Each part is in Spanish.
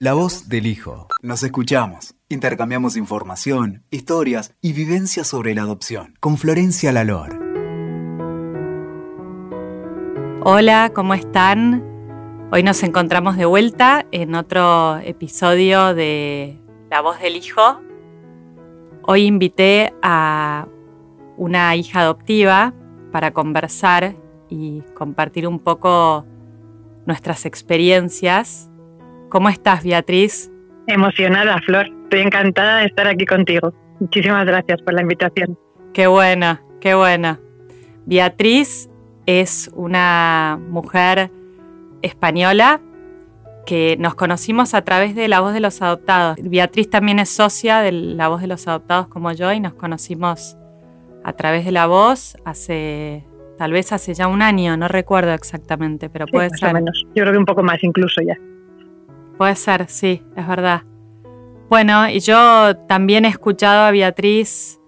La voz del hijo. Nos escuchamos, intercambiamos información, historias y vivencias sobre la adopción con Florencia Lalor. Hola, ¿cómo están? Hoy nos encontramos de vuelta en otro episodio de La voz del hijo. Hoy invité a una hija adoptiva para conversar y compartir un poco nuestras experiencias ¿Cómo estás, Beatriz? Emocionada, Flor. Estoy encantada de estar aquí contigo. Muchísimas gracias por la invitación. Qué buena, qué buena. Beatriz es una mujer española que nos conocimos a través de La Voz de los Adoptados. Beatriz también es socia de La Voz de los Adoptados como yo y nos conocimos a través de La Voz hace, tal vez hace ya un año, no recuerdo exactamente, pero puede más ser. O menos. Yo creo que un poco más incluso ya. Puede ser, sí, es verdad. Bueno, y yo también he escuchado a Beatriz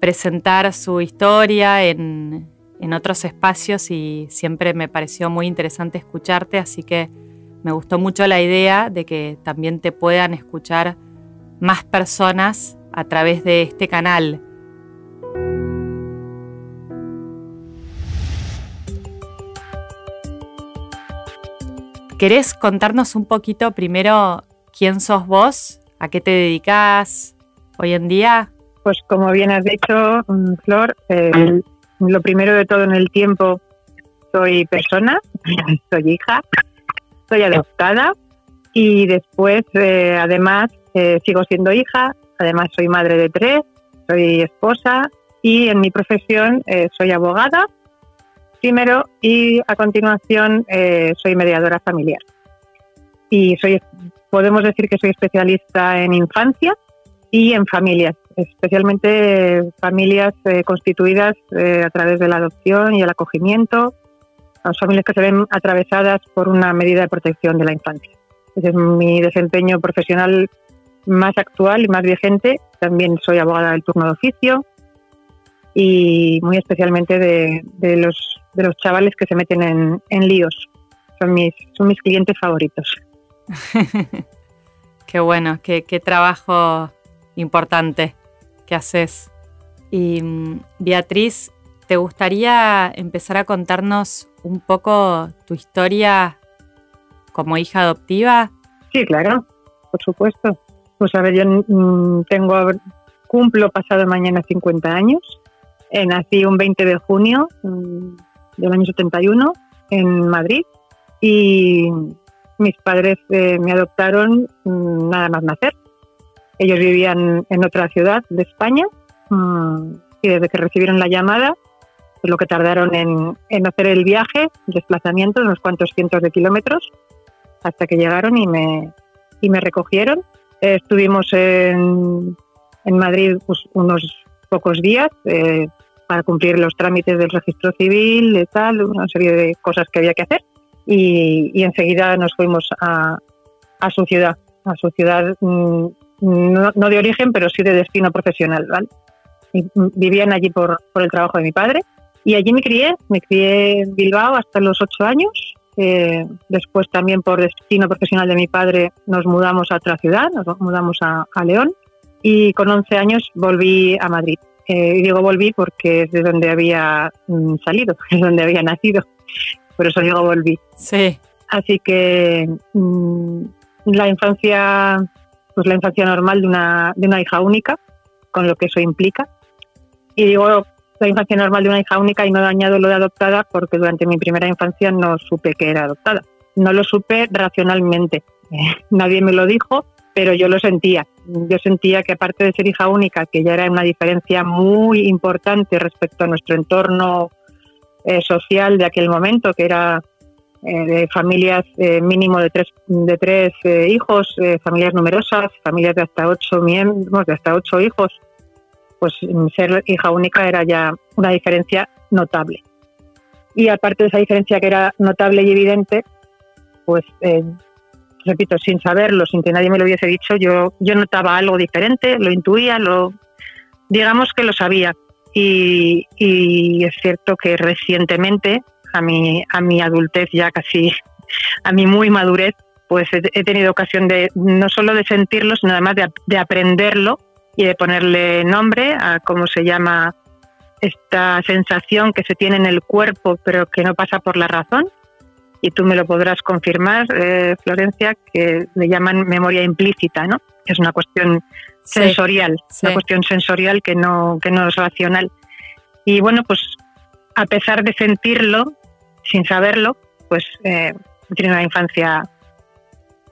presentar su historia en, en, otros espacios y siempre me pareció muy interesante escucharte, así que me gustó mucho la idea de que también te puedan escuchar más personas a través de este canal. ¿Querés contarnos un poquito primero quién sos vos? ¿A qué te dedicas hoy en día? Pues como bien has dicho, mm, Flor, eh, lo primero de todo en el tiempo, soy persona, soy hija, soy adoptada y después, eh, además, eh, sigo siendo hija, además soy madre de tres, soy esposa y en mi profesión soy abogada primero y a continuación eh, soy mediadora familiar. Y soy, podemos decir que soy especialista en infancia y en familias, especialmente familias eh, constituidas eh, a través de la adopción y el acogimiento, las familias que se ven atravesadas por una medida de protección de la infancia. Ese es mi desempeño profesional más actual y más vigente. También soy abogada del turno de oficio y muy especialmente de los de los chavales que se meten en, en líos. Son mis, son mis clientes favoritos. qué bueno, qué, qué, trabajo importante que haces. Y mm, Beatriz, ¿te gustaría empezar a contarnos un poco tu historia como hija adoptiva? Sí, claro, por supuesto. Pues a ver, yo mm, tengo, cumplo pasado mañana 50 años. Eh, nací un 20 de junio mm, del año 71 en Madrid y mis padres eh, me adoptaron mm, nada más nacer. Ellos vivían en otra ciudad de España mm, y desde que recibieron la llamada, pues lo que tardaron en, en hacer el viaje, el desplazamiento, unos cuantos cientos de kilómetros, hasta que llegaron y me, y me recogieron. estuvimos en, en Madrid pues, unos pocos días, eh, para cumplir los trámites del registro civil, y tal, una serie de cosas que había que hacer. Y, enseguida nos fuimos a, a, su ciudad, a su ciudad mm, no, no, de origen, pero sí de destino profesional. ¿vale? Y vivían allí por, por, el trabajo de mi padre. Y allí me crié, me crié en Bilbao hasta los ocho años. Eh, después también por destino profesional de mi padre nos mudamos a otra ciudad, nos mudamos a, a León. Y con 11 años volví a Madrid. Eh, digo volví porque es de donde había mm, salido, es donde había nacido. Por eso digo volví. Sí. Así que mm, la infancia, pues la infancia normal de una, de una hija única, con lo que eso implica. Y digo la infancia normal de una hija única y no dañado lo de adoptada porque durante mi primera infancia no supe que era adoptada. No lo supe racionalmente. nadie me lo dijo pero yo lo sentía. Yo sentía que aparte de ser hija única, que ya era una diferencia muy importante respecto a nuestro entorno eh, social de aquel momento, que era eh, de familias eh, mínimo de tres, de tres eh, hijos, familias numerosas, familias de hasta ocho miembros, de hasta ocho hijos, pues ser hija única era ya una diferencia notable. Y aparte de esa diferencia que era notable y evidente, pues repito, sin saberlo, sin que nadie me lo hubiese dicho, yo, yo notaba algo diferente, lo intuía, lo, digamos que lo sabía. Y, y es cierto que recientemente, a mi, a mi adultez ya casi, a mi muy madurez, pues he, tenido ocasión de no solo de sentirlo, sino además de, aprenderlo y de ponerle nombre a cómo se llama esta sensación que se tiene en el cuerpo, pero que no pasa por la razón. Y tú me lo podrás confirmar, eh, Florencia, que le llaman memoria implícita, ¿no? Es una cuestión sensorial, una cuestión sensorial que no, que no es racional. Y bueno, pues a pesar de sentirlo, sin saberlo, pues eh, tenido una infancia,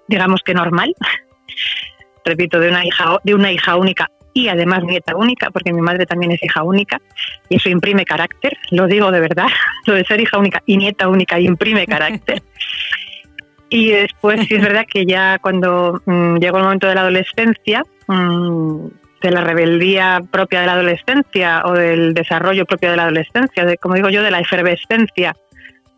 digamos que normal, repito, de una hija, de una hija única y además nieta única, porque mi madre también es hija única, y eso imprime carácter, lo digo de verdad, lo de ser hija única y nieta única imprime carácter. y después sí es verdad que ya cuando mm, llegó el momento de la adolescencia, mm, de la rebeldía propia de la adolescencia o del desarrollo propio de la adolescencia, de, como digo yo, de la efervescencia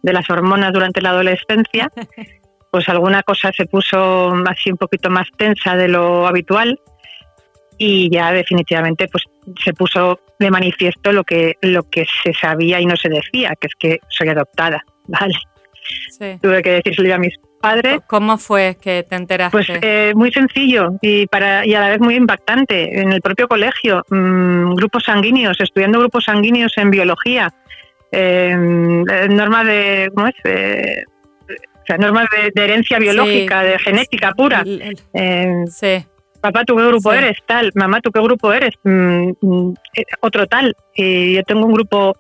de las hormonas durante la adolescencia, pues alguna cosa se puso así un poquito más tensa de lo habitual y ya definitivamente pues se puso de manifiesto lo que lo que se sabía y no se decía, que es que soy adoptada, ¿vale? Tuve que decírselo a mis padres. ¿Cómo fue que te enteraste? Pues eh, muy sencillo y para y a la vez muy impactante. En el propio colegio, mm, grupos sanguíneos, estudiando grupos sanguíneos en biología, em, eh, normas de ¿cómo es? Eh, o sea, normas de, herencia biológica, de genética pura. Em, sí. Papá, ¿tú qué grupo eres? Tal. Mamá, ¿tú qué grupo eres? Mm, mm, otro tal. Y yo tengo un grupo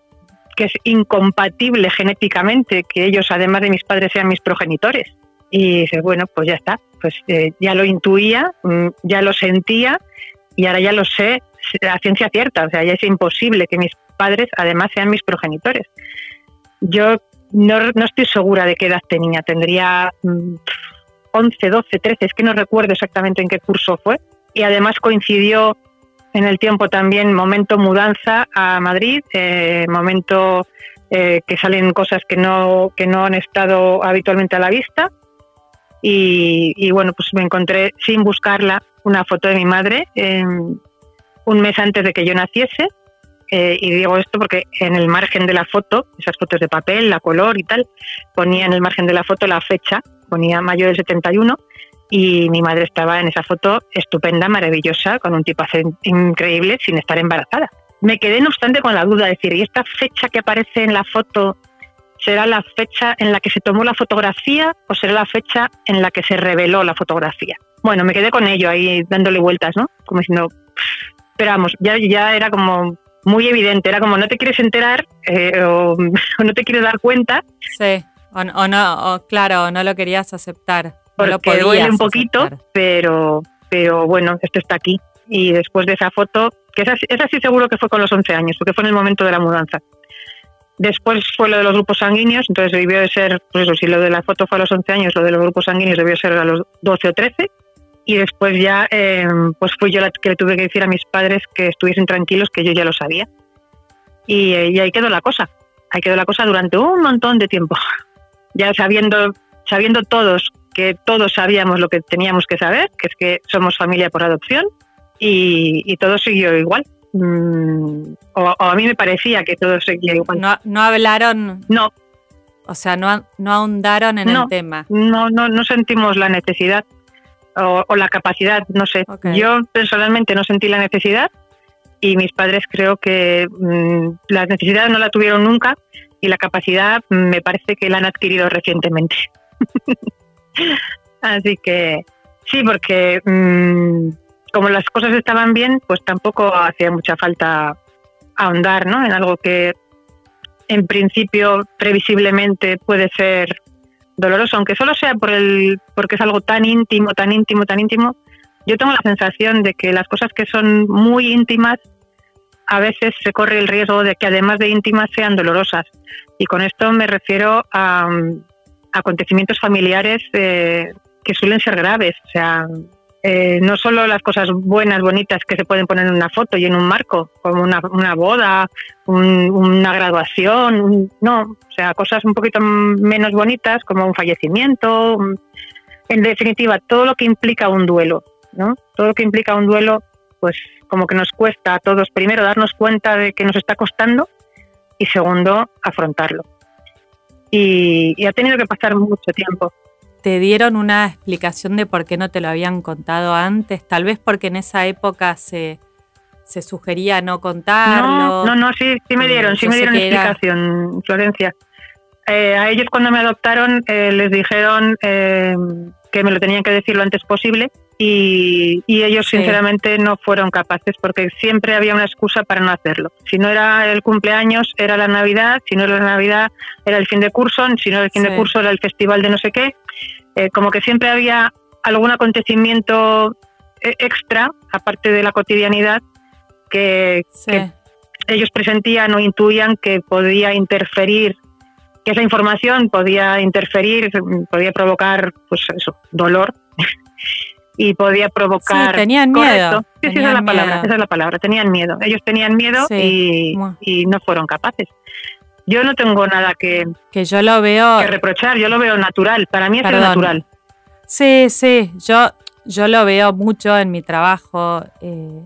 que es incompatible genéticamente, que ellos, además de mis padres, sean mis progenitores. Y dices, bueno, pues ya está, pues eh, ya lo intuía, mm, ya lo sentía y ahora ya lo sé a ciencia cierta, o sea, ya es imposible que mis padres además sean mis progenitores. Yo no, no estoy segura de qué edad tenía, tendría 11, 12, 13, es que no recuerdo exactamente en qué curso fue. Y además coincidió en el tiempo también momento mudanza a Madrid, eh, momento eh, que salen cosas que no, que no han estado habitualmente a la vista. Y, bueno, pues me encontré sin buscarla una foto de mi madre un mes antes de que yo naciese. Eh, y digo esto porque en el margen de la foto, esas fotos de papel, la color y tal, ponía en el margen de la foto la fecha, ponía mayo del 71 y mi madre estaba en esa foto estupenda, maravillosa, con un tipaje increíble, sin estar embarazada. Me quedé, no obstante, con la duda de decir, ¿y esta fecha que aparece en la foto será la fecha en la que se tomó la fotografía o será la fecha en la que se reveló la fotografía? Bueno, me quedé con ello ahí dándole vueltas, ¿no? Como diciendo, pero vamos, ya, ya era como muy evidente, era como no te quieres enterar eh, o, no te quieres dar cuenta. Sí, o, no, o, claro, no lo querías aceptar porque duele un poquito, pero, pero bueno, esto está aquí. Y después de esa foto, que esa, esa sí seguro que fue con los 11 años, porque fue en el momento de la mudanza. Después fue lo de los grupos sanguíneos, entonces debió de ser, pues eso, si lo de la foto fue a los 11 años, lo de los grupos sanguíneos debió ser a los 12 o 13. Y después ya, eh, pues fui yo la que le tuve que decir a mis padres que estuviesen tranquilos, que yo ya lo sabía. Y, eh, y ahí quedó la cosa. Ahí quedó la cosa durante un montón de tiempo. Ya sabiendo, sabiendo todos que todos sabíamos lo que teníamos que saber, que es que somos familia por adopción, y, todo siguió igual. Mm, o, a mí me parecía que todo seguía igual. No, no hablaron. No. O sea, no, no ahondaron en el tema. No, no, no sentimos la necesidad o, la capacidad, no sé. Yo personalmente no sentí la necesidad y mis padres creo que mm, la necesidad no la tuvieron nunca y la capacidad me parece que la han adquirido recientemente. Así que sí, porque mm, como las cosas estaban bien, pues tampoco hacía mucha falta ahondar ¿no? en algo que en principio previsiblemente puede ser doloroso, aunque solo sea por el, porque es algo tan íntimo, tan íntimo, tan íntimo. Yo tengo la sensación de que las cosas que son muy íntimas a veces se corre el riesgo de que además de íntimas sean dolorosas. Y con esto me refiero a, acontecimientos familiares eh, que suelen ser graves. O sea, eh, no solo las cosas buenas, bonitas que se pueden poner en una foto y en un marco, como una, una boda, una graduación, no, o sea, cosas un poquito menos bonitas como un fallecimiento, en definitiva, todo lo que implica un duelo, ¿no? Todo lo que implica un duelo, pues como que nos cuesta a todos, primero, darnos cuenta de que nos está costando y segundo, afrontarlo y, ha tenido que pasar mucho tiempo. te dieron una explicación de por qué no te lo habían contado antes? Tal vez porque en esa época se, se sugería no contarlo. No, no, no sí, sí me dieron, sí me dieron explicación, Florencia. Eh, a ellos cuando me adoptaron eh, les dijeron eh, que me lo tenían que decir lo antes posible y, ellos sinceramente no fueron capaces porque siempre había una excusa para no hacerlo. Si no era el cumpleaños, era la Navidad, si no era la Navidad, era el fin de curso, si no era el fin de curso, era el festival de no sé qué. como que siempre había algún acontecimiento extra, aparte de la cotidianidad, que, ellos presentían o intuían que podía interferir, que esa información podía interferir, podía provocar, pues eso, dolor. y podía provocar. Sí, tenían miedo. Sí, esa es la palabra, esa es la palabra. Tenían miedo. Ellos tenían miedo y, no fueron capaces. Yo no tengo nada que, que yo lo veo que reprochar. Yo lo veo natural. Para mí es natural. Sí, sí. Yo yo lo veo mucho en mi trabajo. Eh,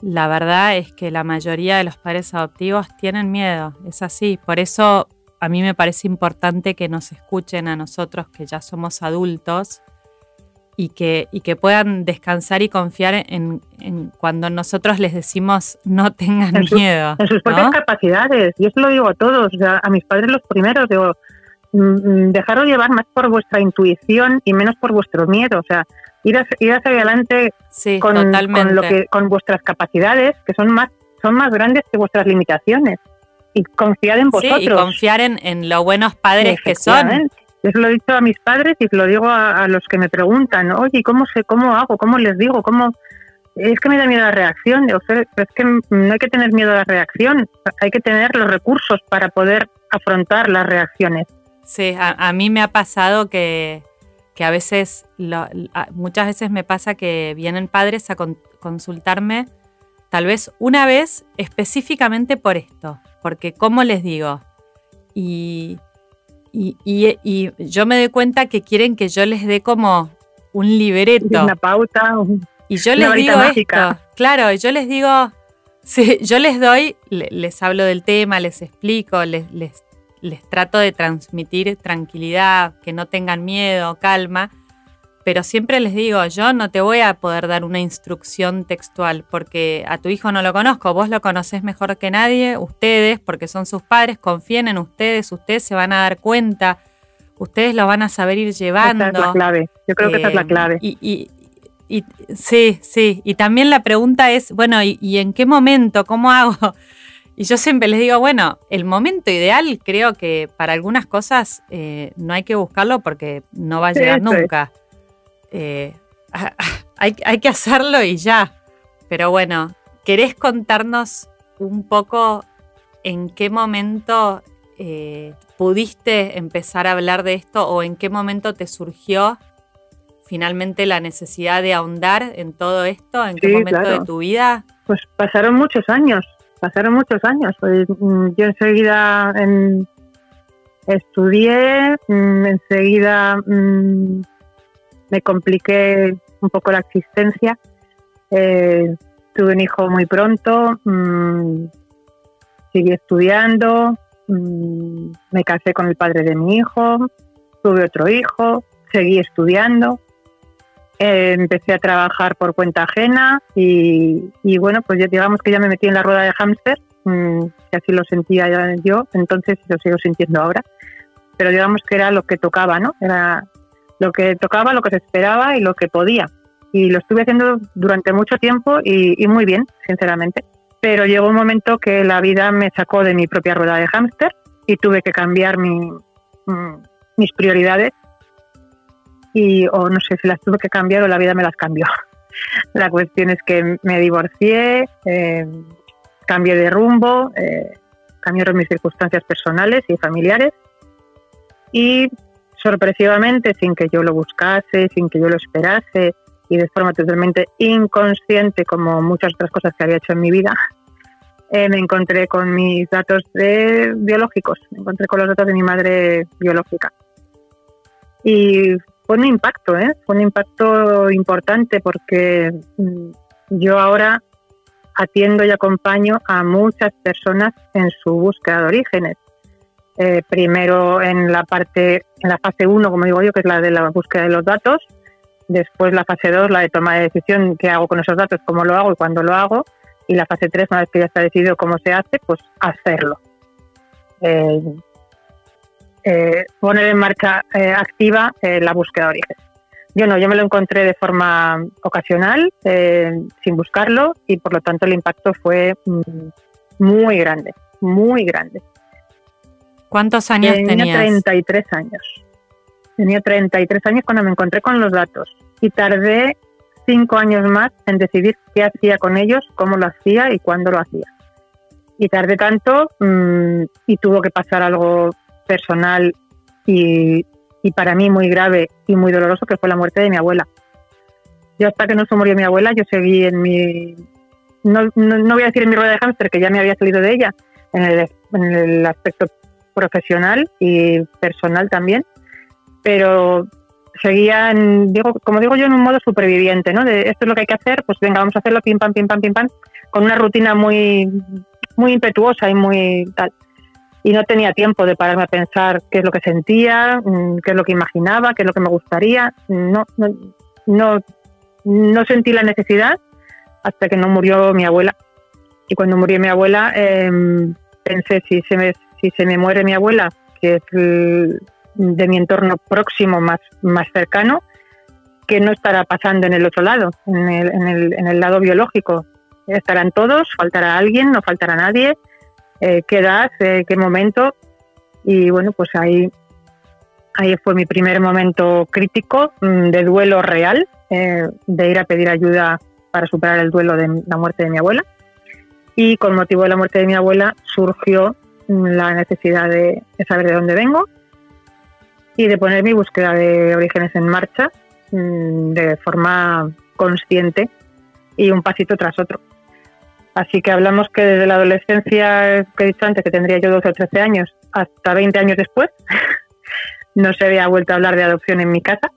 la verdad es que la mayoría de los padres adoptivos tienen miedo, es así. Por eso a mí me parece importante que nos escuchen a nosotros que ya somos adultos y que, y que puedan descansar y confiar en, cuando nosotros les decimos no tengan miedo. en sus propias capacidades. Y eso lo digo a todos, a mis padres los primeros, digo, mm, mm, dejaros llevar más por vuestra intuición y menos por vuestro miedo. O sea, ir, hacia adelante con, lo que, con vuestras capacidades, que son más, son más grandes que vuestras limitaciones. Y confiar en vosotros. y confiar en, en lo buenos padres que son. Yo se lo he dicho a mis padres y se lo digo a, los que me preguntan, oye, ¿cómo, sé, ¿cómo hago? ¿Cómo les digo? ¿Cómo...? Es que me da miedo la reacción. es que no hay que tener miedo a la reacción, hay que tener los recursos para poder afrontar las reacciones. Sí, a mí me ha pasado que, que a veces, muchas veces me pasa que vienen padres a consultarme tal vez una vez específicamente por esto, porque ¿cómo les digo? Y, y, yo me doy cuenta que quieren que yo les dé como un libreto. Una pauta. y yo les digo esto, claro, yo les digo, sí, yo les doy, les hablo del tema, les explico, les, les les trato de transmitir tranquilidad, que no tengan miedo, calma, pero siempre les digo, yo no te voy a poder dar una instrucción textual porque a tu hijo no lo conozco, vos lo conocés mejor que nadie, ustedes, porque son sus padres, confíen en ustedes, ustedes se van a dar cuenta, ustedes lo van a saber ir llevando. Esa es la clave, yo creo que esa es la eh, clave. Y, sí, sí, y también la pregunta es, bueno, ¿y en qué momento? ¿Cómo hago? Y yo siempre les digo, bueno, el momento ideal creo que para algunas cosas eh, no hay que buscarlo porque no va a llegar nunca. Eh, hay, que hacerlo y ya. Pero bueno, ¿querés contarnos un poco en qué momento eh, pudiste empezar a hablar de esto o en qué momento te surgió finalmente la necesidad de ahondar en todo esto? ¿En qué momento de tu vida? Pues pasaron muchos años pasaron muchos años. Pues, mm, yo enseguida estudié, mm, enseguida mm, me compliqué un poco la existencia. Eh, tuve un hijo muy pronto, seguí estudiando, me casé con el padre de mi hijo, tuve otro hijo, seguí estudiando eh, empecé a trabajar por cuenta ajena y, bueno, pues ya digamos que ya me metí en la rueda de hámster, mm, así lo sentía yo, entonces lo sigo sintiendo ahora, pero digamos que era lo que tocaba, ¿no? Era lo que tocaba, lo que se esperaba y lo que podía. Y lo estuve haciendo durante mucho tiempo y, muy bien, sinceramente. Pero llegó un momento que la vida me sacó de mi propia rueda de hámster y tuve que cambiar mm, mis prioridades y o no sé si las tuve que cambiar o la vida me las cambió. La cuestión es que me divorcié, eh, cambié de rumbo, eh, cambiaron mis circunstancias personales y familiares y sorpresivamente, sin que yo lo buscase, sin que yo lo esperase y de forma totalmente inconsciente como muchas otras cosas que había hecho en mi vida, eh, me encontré con mis datos de, biológicos, me encontré con los datos de mi madre biológica. Y fue un impacto, ¿eh? fue un impacto importante porque mm, yo ahora atiendo y acompaño a muchas personas en su búsqueda de orígenes. Eh, primero en la parte, en la fase 1, como digo yo, que es la de la búsqueda de los datos, después la fase 2, la de toma de decisión, qué hago con esos datos, cómo lo hago y cuándo lo hago, y la fase 3, una vez que ya está decidido cómo se hace, pues hacerlo. Eh, eh, poner en marcha activa la búsqueda de origen. Yo no, yo me lo encontré de forma ocasional, sin buscarlo, y por lo tanto el impacto fue mm, muy grande, muy grande. ¿Cuántos años Tenía tenías? 33 años. Tenía 33 años cuando me encontré con los datos y tardé cinco años más en decidir qué hacía con ellos, cómo lo hacía y cuándo lo hacía. Y tardé tanto mmm, y tuvo que pasar algo personal y, y, para mí muy grave y muy doloroso, que fue la muerte de mi abuela. Yo hasta que no se murió mi abuela, yo seguí en mi... No, no, no voy a decir en mi rueda de hámster, que ya me había salido de ella, en el, en el aspecto profesional y personal también, pero seguía, en, digo, como digo yo, en un modo superviviente, ¿no? De esto es lo que hay que hacer, pues venga, vamos a hacerlo, pim, pam, pim, pam, pim, pam, con una rutina muy, muy impetuosa y muy tal. Y no tenía tiempo de pararme a pensar qué es lo que sentía, mm, qué es lo que imaginaba, qué es lo que me gustaría. No, no, no, sentí la necesidad hasta que no murió mi abuela. Y cuando murió mi abuela, eh, pensé, si se me si se me muere mi abuela, que es de mi entorno próximo más, más cercano, ¿qué no estará pasando en el otro lado, en el, en el, lado biológico? ¿Estarán todos? ¿Faltará alguien? ¿No faltará nadie? Eh, ¿Qué edad? Eh, ¿Qué momento? Y bueno, pues ahí, ahí fue mi primer momento crítico mmm, de duelo real, eh, de ir a pedir ayuda para superar el duelo de la muerte de mi abuela. Y con motivo de la muerte de mi abuela surgió la necesidad de, saber de dónde vengo y de poner mi búsqueda de orígenes en marcha mmm, de forma consciente y un pasito tras otro. Así que hablamos que desde la adolescencia, que he dicho antes, que tendría yo 12 o 13 años, hasta 20 años después, no se había vuelto a hablar de adopción en mi casa,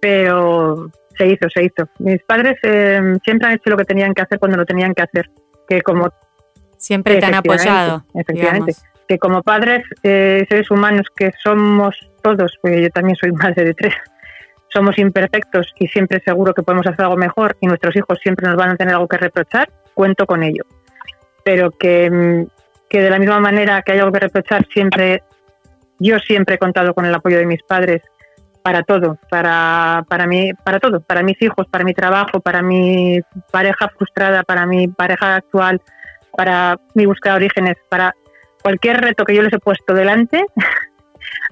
pero se hizo, se hizo. Mis padres eh, siempre han hecho lo que tenían que hacer cuando lo tenían que hacer, que como Siempre te han apoyado. Efectivamente. Digamos. Que como padres, eh, seres humanos que somos todos, porque yo también soy madre de tres, somos imperfectos y siempre seguro que podemos hacer algo mejor y nuestros hijos siempre nos van a tener algo que reprochar, cuento con ello. Pero que, que de la misma manera que hay algo que reprochar, siempre, yo siempre he contado con el apoyo de mis padres para todo, para, para mí, para todo, para mis hijos, para mi trabajo, para mi pareja frustrada, para mi pareja actual, para mi búsqueda de orígenes, para cualquier reto que yo les he puesto delante,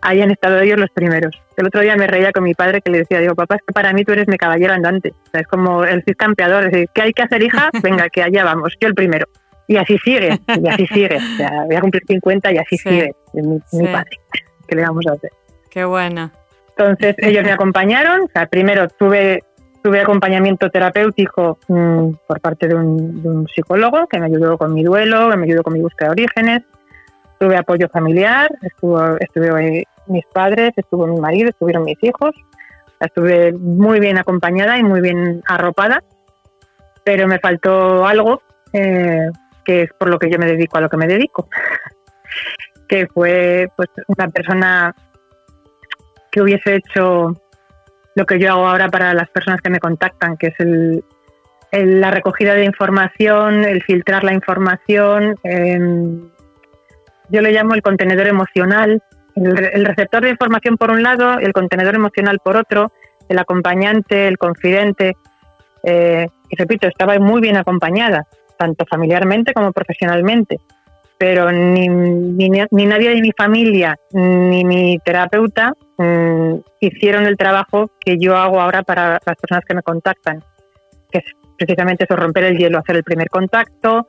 hayan estado ellos los primeros. El otro día me reía con mi padre que le decía, digo, papá, es que para mí tú eres mi caballero andante. O sea, es como el Cid campeador, es decir, ¿qué hay que hacer, hija? Venga, que allá vamos, yo el primero. Y así sigue, y así sigue. O sea, voy a cumplir 50 y así sí. sigue mi, sí. mi, padre. ¿Qué le vamos a hacer? Qué bueno. Entonces ellos me acompañaron, o sea, primero tuve tuve acompañamiento terapéutico mmm, por parte de un, de un, psicólogo que me ayudó con mi duelo, que me ayudó con mi búsqueda de orígenes. Tuve apoyo familiar, estuvo, estuve mis padres, estuvo mi marido, estuvieron mis hijos. Estuve muy bien acompañada y muy bien arropada, pero me faltó algo eh, que es por lo que yo me dedico a lo que me dedico, que fue pues una persona que hubiese hecho lo que yo hago ahora para las personas que me contactan, que es el, la recogida de información, el filtrar la información. Eh, yo le llamo el contenedor emocional, el, el, receptor de información por un lado, el contenedor emocional por otro, el acompañante, el confidente. Eh, y repito, estaba muy bien acompañada, tanto familiarmente como profesionalmente. Pero ni, ni, ni nadie de mi familia ni mi terapeuta mmm, hicieron el trabajo que yo hago ahora para las personas que me contactan, que es precisamente eso, romper el hielo, hacer el primer contacto,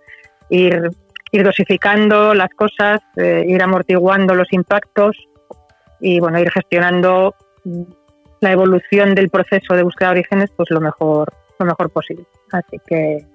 ir, ir dosificando las cosas, eh, ir amortiguando los impactos y bueno, ir gestionando la evolución del proceso de búsqueda de orígenes pues lo mejor, lo mejor posible. Así que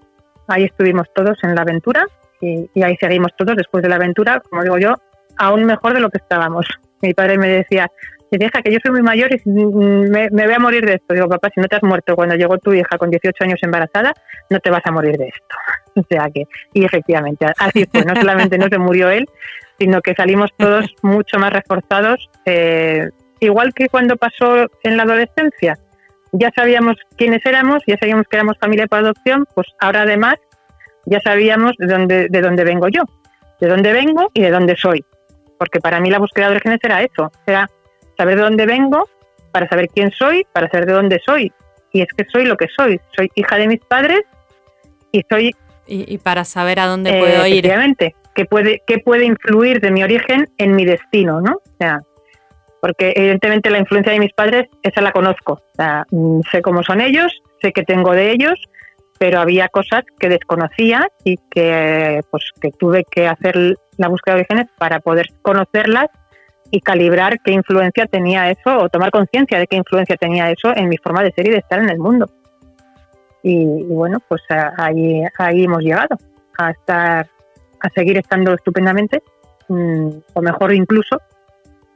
ahí estuvimos todos en la aventura y, y ahí seguimos todos después de la aventura, como digo yo, aún mejor de lo que estábamos. Mi padre me decía, se deja que yo soy muy mayor y me, me, voy a morir de esto. Digo, papá, si no te has muerto cuando llegó tu hija con 18 años embarazada, no te vas a morir de esto. O sea que, y efectivamente, así fue. No solamente no se murió él, sino que salimos todos mucho más reforzados, eh, igual que cuando pasó en la adolescencia. Ya sabíamos quiénes éramos, ya sabíamos que éramos familia por adopción, pues ahora además ya sabíamos de dónde, de dónde vengo yo, de dónde vengo y de dónde soy. Porque para mí la búsqueda de orígenes era eso, era saber de dónde vengo, para saber quién soy, para saber de dónde soy. Y es que soy lo que soy. Soy hija de mis padres y soy... Y, para saber a dónde puedo ir. Efectivamente, qué puede, qué puede influir de mi origen en mi destino, ¿no? O sea, porque evidentemente la influencia de mis padres, esa la conozco. O sea, mm, sé cómo son ellos, sé que tengo de ellos, pero había cosas que desconocía y que, pues, que tuve que hacer la búsqueda de orígenes para poder conocerlas y calibrar qué influencia tenía eso o tomar conciencia de qué influencia tenía eso en mi forma de ser y de estar en el mundo. Y, bueno, pues ahí, ahí hemos llegado a estar, a seguir estando estupendamente, mm, o mejor incluso,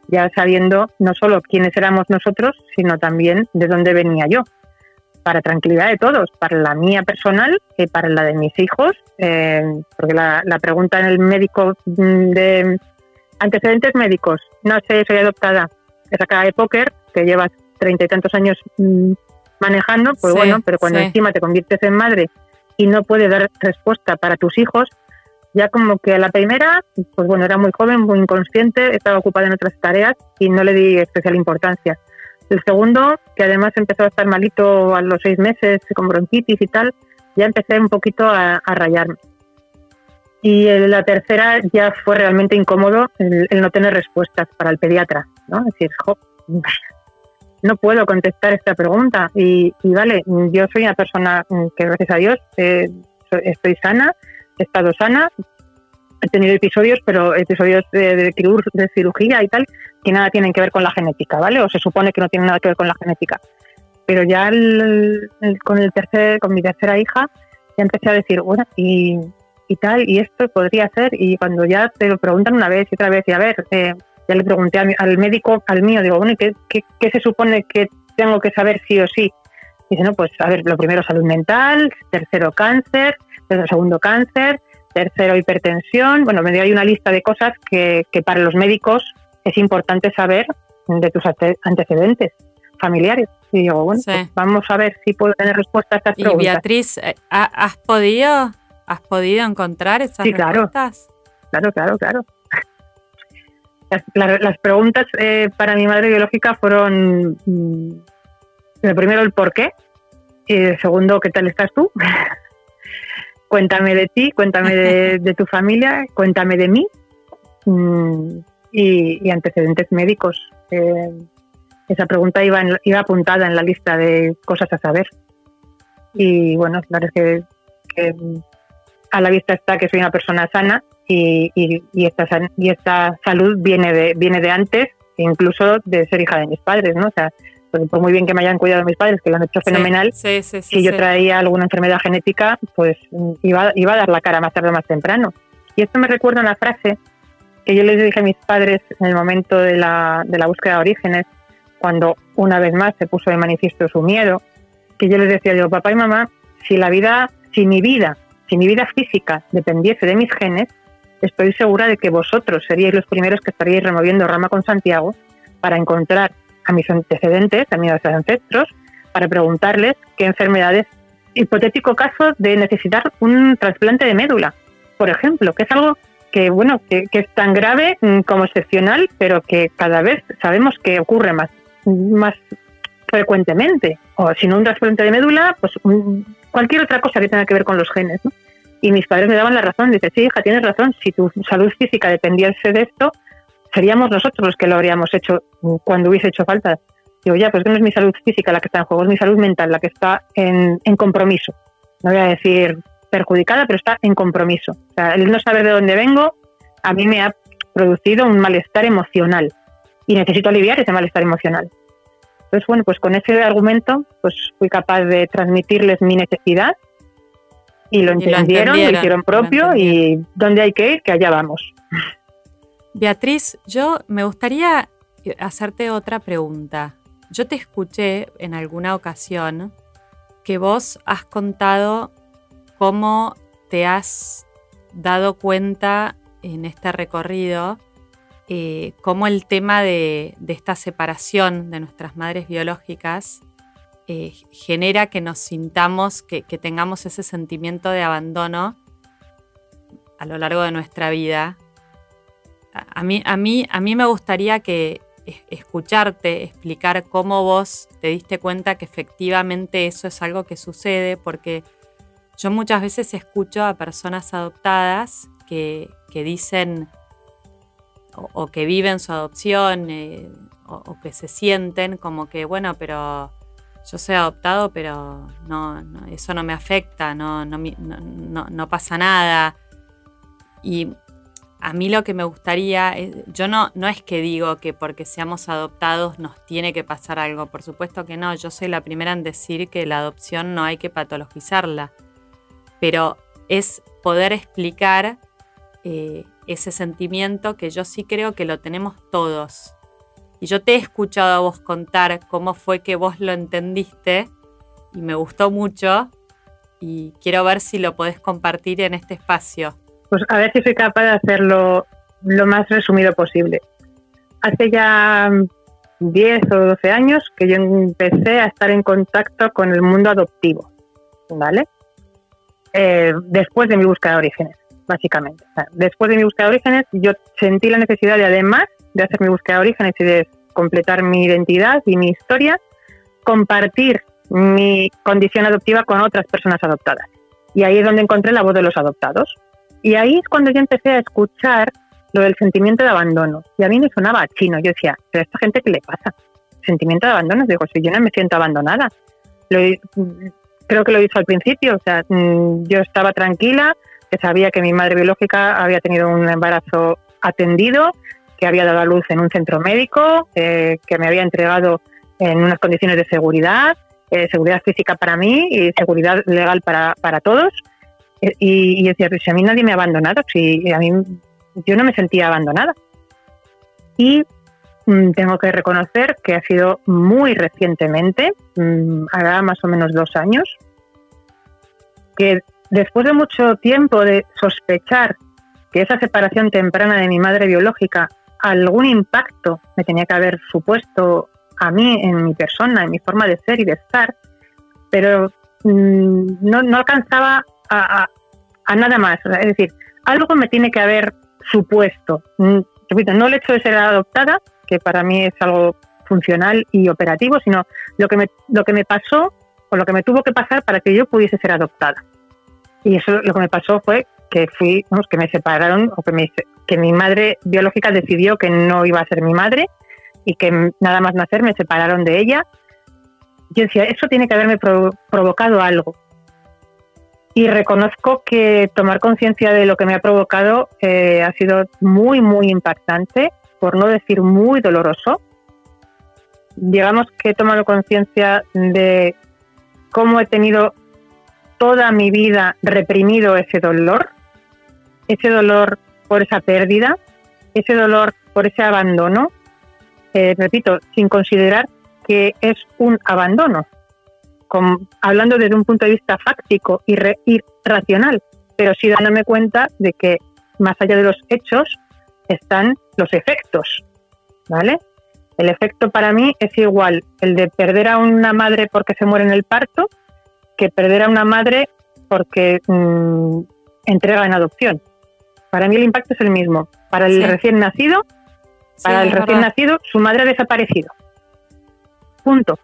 ya sabiendo no solo quiénes éramos nosotros, sino también de dónde venía yo, para tranquilidad de todos, para la mía personal y para la de mis hijos, eh, porque la, la, pregunta en el médico mm, de Antecedentes médicos. No sé, soy adoptada. Esa cara de póker que llevas treinta y tantos años mm, manejando, pues bueno, pero cuando encima te conviertes en madre y no puedes dar respuesta para tus hijos, ya como que a la primera, pues bueno, era muy joven, muy inconsciente, estaba ocupada en otras tareas y no le di especial importancia. El segundo, que además empezó a estar malito a los seis meses con bronquitis y tal, ya empecé un poquito a rayarme. Y la tercera ya fue realmente incómodo el, no tener respuestas para el pediatra, ¿no? Es decir, no puedo contestar esta pregunta. Y, vale, yo soy una persona que gracias a Dios eh, estoy sana, he estado sana, he tenido episodios, pero episodios de, cirugía y tal, que nada tienen que ver con la genética, ¿vale? O se supone que no tienen nada que ver con la genética. Pero ya con el tercer, con mi tercera hija, ya empecé a decir, bueno, y y tal, y esto podría ser, y cuando ya te lo preguntan una vez y otra vez, y a ver, eh, ya le pregunté al médico, al mío, digo, bueno, ¿qué, qué, se supone que tengo que saber sí o sí? dice, no, pues a ver, lo primero salud mental, tercero cáncer, segundo cáncer, tercero hipertensión, bueno, me dio ahí una lista de cosas que, que para los médicos es importante saber de tus antecedentes familiares. Y digo, bueno, pues vamos a ver si puedo tener respuesta a estas y Beatriz, eh, ¿has podido ¿Has podido encontrar esas sí, respuestas? Claro, claro, claro. Las, preguntas eh, para mi madre biológica fueron, mm, el primero, el por qué, y el segundo, ¿qué tal estás tú? cuéntame de ti, cuéntame de, tu familia, cuéntame de mí mm, y, antecedentes médicos. Eh, esa pregunta iba, iba apuntada en la lista de cosas a saber. Y bueno, claro es que, que a la vista está que soy una persona sana y, y, esta, y esta salud viene de, viene de antes, incluso de ser hija de mis padres, ¿no? O sea, por muy bien que me hayan cuidado mis padres, que lo han hecho fenomenal, si yo traía alguna enfermedad genética, pues iba, iba a dar la cara más tarde o más temprano. Y esto me recuerda una frase que yo les dije a mis padres en el momento de la, de la búsqueda de orígenes, cuando una vez más se puso de manifiesto su miedo, que yo les decía, digo, papá y mamá, si la vida, si mi vida si mi vida física dependiese de mis genes, estoy segura de que vosotros seríais los primeros que estaríais removiendo rama con Santiago para encontrar a mis antecedentes, a mis ancestros, para preguntarles qué enfermedades, hipotético caso de necesitar un trasplante de médula, por ejemplo, que es algo que bueno que, es tan grave mm, como excepcional, pero que cada vez sabemos que ocurre más, más frecuentemente. O si no un trasplante de médula, pues cualquier otra cosa que tenga que ver con los genes. ¿no? Y mis padres me daban la razón. Dice, sí, hija, tienes razón. Si tu salud física dependiese de esto, seríamos nosotros los que lo habríamos hecho cuando hubiese hecho falta. Digo, ya, pues no es mi salud física la que está en juego, es mi salud mental la que está en, en compromiso. No voy a decir perjudicada, pero está en compromiso. O sea, el no saber de dónde vengo a mí me ha producido un malestar emocional y necesito aliviar ese malestar emocional. Entonces, bueno, pues con ese argumento pues fui capaz de transmitirles mi necesidad y lo entendieron, lo, hicieron propio y donde hay que ir, que allá vamos. Beatriz, yo me gustaría hacerte otra pregunta. Yo te escuché en alguna ocasión que vos has contado cómo te has dado cuenta en este recorrido eh, cómo el tema de, esta separación de nuestras madres biológicas eh, genera que nos sintamos, que, tengamos ese sentimiento de abandono a lo largo de nuestra vida. A, mí, a, mí, a mí me gustaría que escucharte, explicar cómo vos te diste cuenta que efectivamente eso es algo que sucede, porque yo muchas veces escucho a personas adoptadas que, dicen o, que viven su adopción eh, o, que se sienten como que, bueno, pero yo soy adoptado, pero no, eso no me afecta, no, no, no, pasa nada. Y a mí lo que me gustaría, yo no, no es que digo que porque seamos adoptados nos tiene que pasar algo, por supuesto que no, yo soy la primera en decir que la adopción no hay que patologizarla pero es poder explicar eh, ese sentimiento que yo sí creo que lo tenemos todos. Y yo te he escuchado a vos contar cómo fue que vos lo entendiste y me gustó mucho y quiero ver si lo podés compartir en este espacio. Pues a ver si soy capaz de hacerlo lo más resumido posible. Hace ya 10 o 12 años que yo empecé a estar en contacto con el mundo adoptivo, ¿vale? Eh, después de mi búsqueda de orígenes, básicamente. después de mi búsqueda de orígenes, yo sentí la necesidad de, además de hacer mi búsqueda de orígenes y de completar mi identidad y mi historia, compartir mi condición adoptiva con otras personas adoptadas. Y ahí es donde encontré la voz de los adoptados. Y ahí es cuando yo empecé a escuchar lo del sentimiento de abandono. Y a mí me sonaba chino. Yo decía, ¿pero a esta gente qué le pasa? Sentimiento de abandono. Digo, si yo no me siento abandonada. Lo, creo que lo hizo al principio, o sea, mm, yo estaba tranquila, que sabía que mi madre biológica había tenido un embarazo atendido, que había dado a luz en un centro médico, eh, que me había entregado en unas condiciones de seguridad, eh, seguridad física para mí y seguridad legal para, para todos. Eh, y, y, decía, pues si a mí nadie me ha abandonado, si a mí yo no me sentía abandonada. Y Mm, tengo que reconocer que ha sido muy recientemente, mm, hará más o menos dos años, que después de mucho tiempo de sospechar que esa separación temprana de mi madre biológica algún impacto me tenía que haber supuesto a mí, en mi persona, en mi forma de ser y de estar, pero mm, no, alcanzaba a, nada más. Es decir, algo me tiene que haber supuesto. Repito, no el hecho de ser adoptada, que para mí es algo funcional y operativo, sino lo que me, lo que me pasó o lo que me tuvo que pasar para que yo pudiese ser adoptada. Y eso lo que me pasó fue que fui, que me separaron o que, me, que mi madre biológica decidió que no iba a ser mi madre y que nada más nacer me separaron de ella. Yo decía, eso tiene que haberme provocado algo. Y reconozco que tomar conciencia de lo que me ha provocado eh, ha sido muy, muy impactante por no decir muy doloroso. Digamos que he tomado conciencia de cómo he tenido toda mi vida reprimido ese dolor, ese dolor por esa pérdida, ese dolor por ese abandono, eh, repito, sin considerar que es un abandono, hablando desde un punto de vista fáctico y, y racional, pero sí dándome cuenta de que más allá de los hechos están los efectos, ¿vale? El efecto para mí es igual el de perder a una madre porque se muere en el parto que perder a una madre porque mm, entrega en adopción. Para mí el impacto es el mismo. Para el recién nacido, para el recién nacido, su madre ha desaparecido. Punto.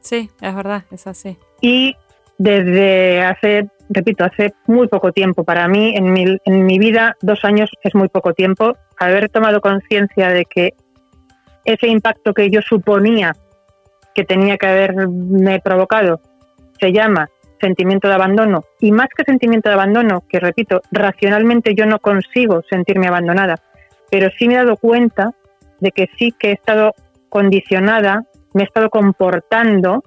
Sí, es verdad, es así. Y desde hace repito, hace muy poco tiempo. Para mí, en mi, en mi vida, dos años es muy poco tiempo. Haber tomado conciencia de que ese impacto que yo suponía que tenía que haberme provocado se llama sentimiento de abandono. Y más que sentimiento de abandono, que repito, racionalmente yo no consigo sentirme abandonada, pero sí me he dado cuenta de que sí que he estado condicionada, me he estado comportando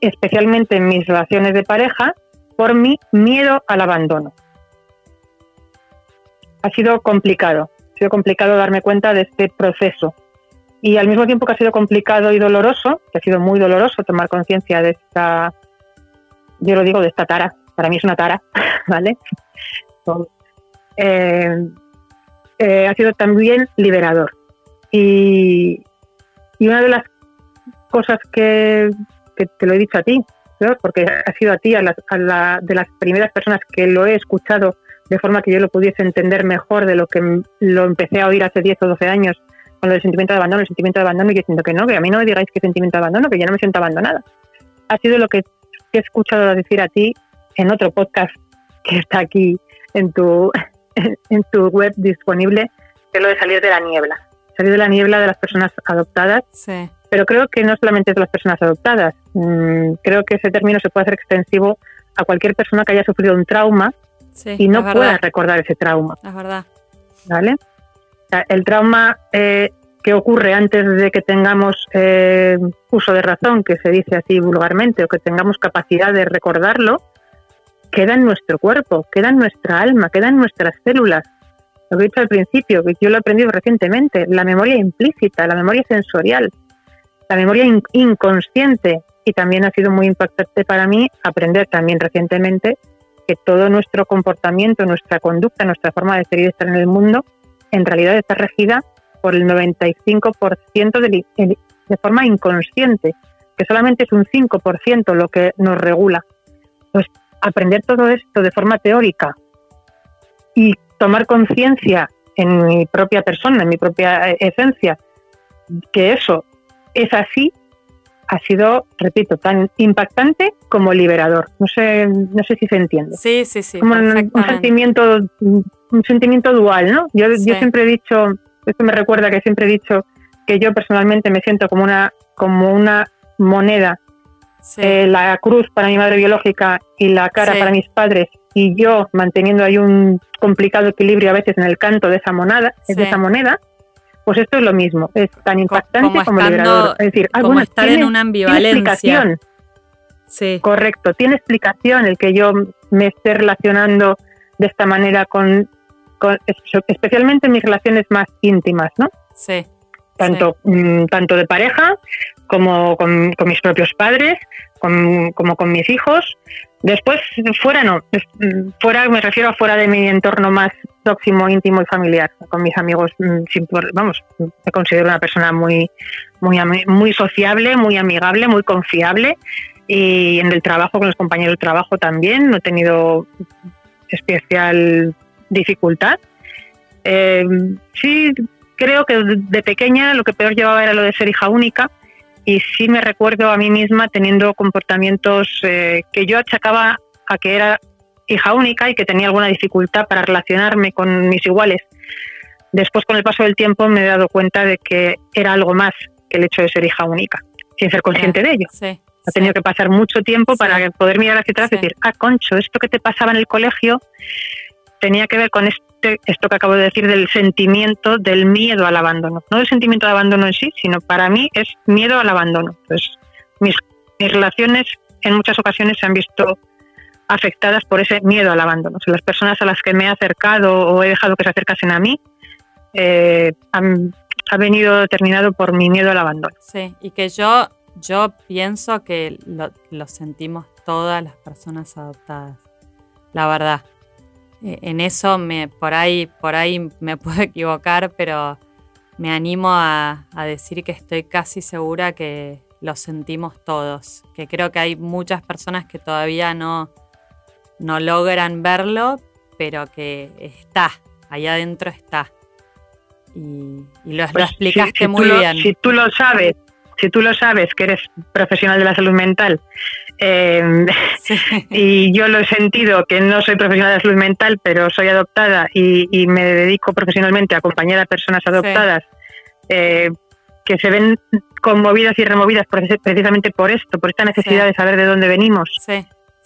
especialmente en mis relaciones de pareja, por mi miedo al abandono. Ha sido complicado, ha sido complicado darme cuenta de este proceso. Y al mismo tiempo que ha sido complicado y doloroso, que ha sido muy doloroso tomar conciencia de esta, yo lo digo, de esta tara, para mí es una tara, ¿vale? eh, ha sido también liberador. Y, una de las cosas que, te lo he dicho a ti, porque ha sido a ti, a, la, de las primeras personas que lo he escuchado de forma que yo lo pudiese entender mejor de lo que lo empecé a oír hace 10 o 12 años con el sentimiento de abandono, el sentimiento de abandono y diciendo que no, que a mí no me digáis que sentimiento de abandono, que yo no me siento abandonada. Ha sido lo que he escuchado decir a ti en otro podcast que está aquí en tu, en tu web disponible, que es lo de salir de la niebla. Salir de la niebla de las personas adoptadas sí pero creo que no solamente de las personas adoptadas. Mm, creo que ese término se puede hacer extensivo a cualquier persona que haya sufrido un trauma y no pueda recordar ese trauma. Es verdad. ¿Vale? el trauma eh, que ocurre antes de que tengamos eh, uso de razón, que se dice así vulgarmente, o que tengamos capacidad de recordarlo, queda en nuestro cuerpo, queda en nuestra alma, queda en nuestras células. Lo que he dicho al principio, que yo lo he aprendido recientemente, la memoria implícita, la memoria sensorial la memoria inconsciente y también ha sido muy impactante para mí aprender también recientemente que todo nuestro comportamiento, nuestra conducta, nuestra forma de ser y de estar en el mundo, en realidad está regida por el 95% de, de forma inconsciente, que solamente es un 5% lo que nos regula. Pues aprender todo esto de forma teórica y tomar conciencia en mi propia persona, en mi propia eh, esencia, que eso es así, ha sido, repito, tan impactante como liberador. No sé, no sé si se entiende. Sí, sí, sí. Como un, sentimiento, un sentimiento dual, ¿no? Yo, yo siempre he dicho, esto me recuerda que siempre he dicho que yo personalmente me siento como una, como una moneda, eh, la cruz para mi madre biológica y la cara para mis padres, y yo manteniendo ahí un complicado equilibrio a veces en el canto de esa moneda, de esa moneda, pues esto es lo mismo, es tan impactante como, liberador. Es decir, como estar en una ambivalencia. Sí. Correcto, tiene explicación el que yo me esté relacionando de esta manera con, especialmente mis relaciones más íntimas, ¿no? Sí. Tanto, mm, tanto de pareja como con, mis propios padres, como con mis hijos. Después, fuera no, mm, fuera me refiero a fuera de mi entorno más próximo, íntimo y familiar. Con mis amigos, mm, vamos, me considero una persona muy, muy, muy sociable, muy amigable, muy confiable. Y en el trabajo, con los compañeros de trabajo también, no he tenido especial dificultad. Eh, sí, creo que de pequeña lo que peor llevaba era lo de ser hija única y sí me recuerdo a mí misma teniendo comportamientos eh, que yo achacaba a que era hija única y que tenía alguna dificultad para relacionarme con mis iguales. Después, con el paso del tiempo, me he dado cuenta de que era algo más que el hecho de ser hija única, sin ser consciente de ello. ha tenido que pasar mucho tiempo para poder mirar hacia atrás y decir, ah, concho, esto que te pasaba en el colegio tenía que ver con este, esto que acabo de decir del sentimiento del miedo al abandono. No del sentimiento de abandono en sí, sino para mí es miedo al abandono. Pues mis, mis relaciones en muchas ocasiones se han visto afectadas por ese miedo al abandono. las personas a las que me he acercado o he dejado que se acercasen a mí eh, han, ha venido determinado por mi miedo al abandono. Sí, y que yo, yo pienso que lo sentimos todas las personas adoptadas, la verdad. Eh, en eso me, por, ahí, por ahí me puedo equivocar, pero me animo a, a decir que estoy casi segura que lo sentimos todos, que creo que hay muchas personas que todavía no, no logran verlo, pero que está, allá adentro está. Y, lo, pues explicaste muy bien. si tú lo sabes, si tú lo sabes que eres profesional de la salud mental, eh, y yo lo he sentido que no soy profesional de la salud mental, pero soy adoptada y, me dedico profesionalmente a acompañar a personas adoptadas eh, que se ven conmovidas y removidas precisamente por esto, por esta necesidad de saber de dónde venimos.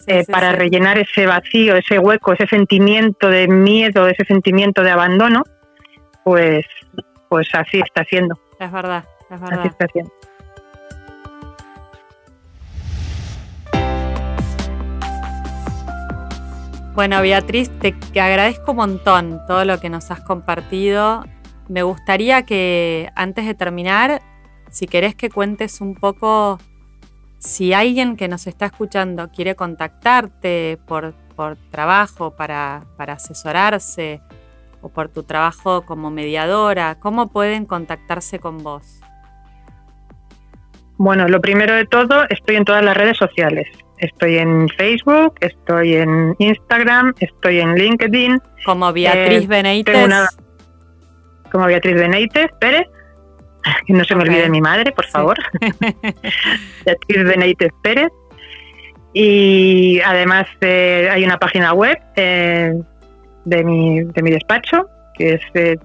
Eh, para rellenar ese vacío, ese hueco, ese sentimiento de miedo, ese sentimiento de abandono, pues, pues así está siendo. Es verdad, es verdad. Así está siendo. Bueno, Beatriz, te agradezco un montón todo lo que nos has compartido. Me gustaría que antes de terminar, si querés que cuentes un poco si alguien que nos está escuchando quiere contactarte por, trabajo, para, asesorarse, o por tu trabajo como mediadora, ¿cómo pueden contactarse con vos? Bueno, lo primero de todo, estoy en todas las redes sociales. Estoy en Facebook, estoy en Instagram, estoy en LinkedIn. Como Beatriz eh, Benítez. como Beatriz Benítez Pérez. Que no se me olvide mi madre, por favor. Beatriz Benítez Pérez. Y además eh, hay una página web eh, de, mi, de mi despacho, que es eh,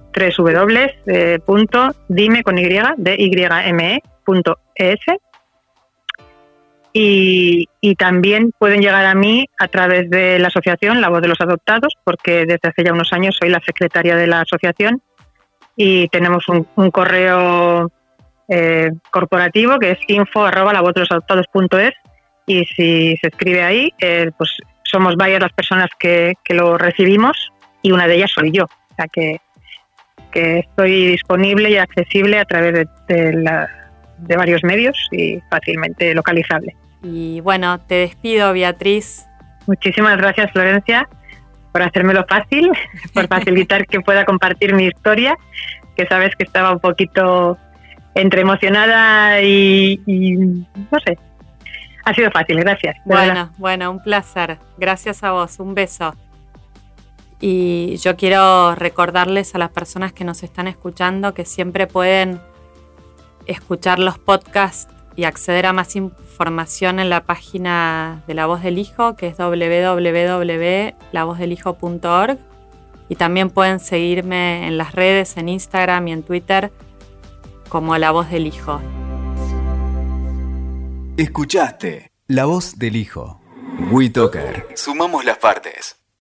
www.dime con y, de y.es y, y, también pueden llegar a mí a través de la asociación La Voz de los Adoptados, porque desde hace ya unos años soy la secretaria de la asociación y tenemos un, correo eh, corporativo que es info arroba la voz de los adoptados.es y si se escribe ahí, eh, pues somos varias las personas que, que, lo recibimos y una de ellas soy yo. O sea que, que estoy disponible y accesible a través de, la, de varios medios y fácilmente localizable. Y bueno, te despido, Beatriz. Muchísimas gracias, Florencia, por hacérmelo fácil, por facilitar que pueda compartir mi historia, que sabes que estaba un poquito entre emocionada y, no sé. Ha sido fácil, gracias. Bueno, bueno, un placer. Gracias a vos, un beso. Y yo quiero recordarles a las personas que nos están escuchando que siempre pueden escuchar los podcasts y acceder a más información en la página de La Voz del Hijo, que es www.lavozdelhijo.org. Y también pueden seguirme en las redes, en Instagram y en Twitter, como La Voz del Hijo. Escuchaste La Voz del Hijo. WeToker. Sumamos las partes.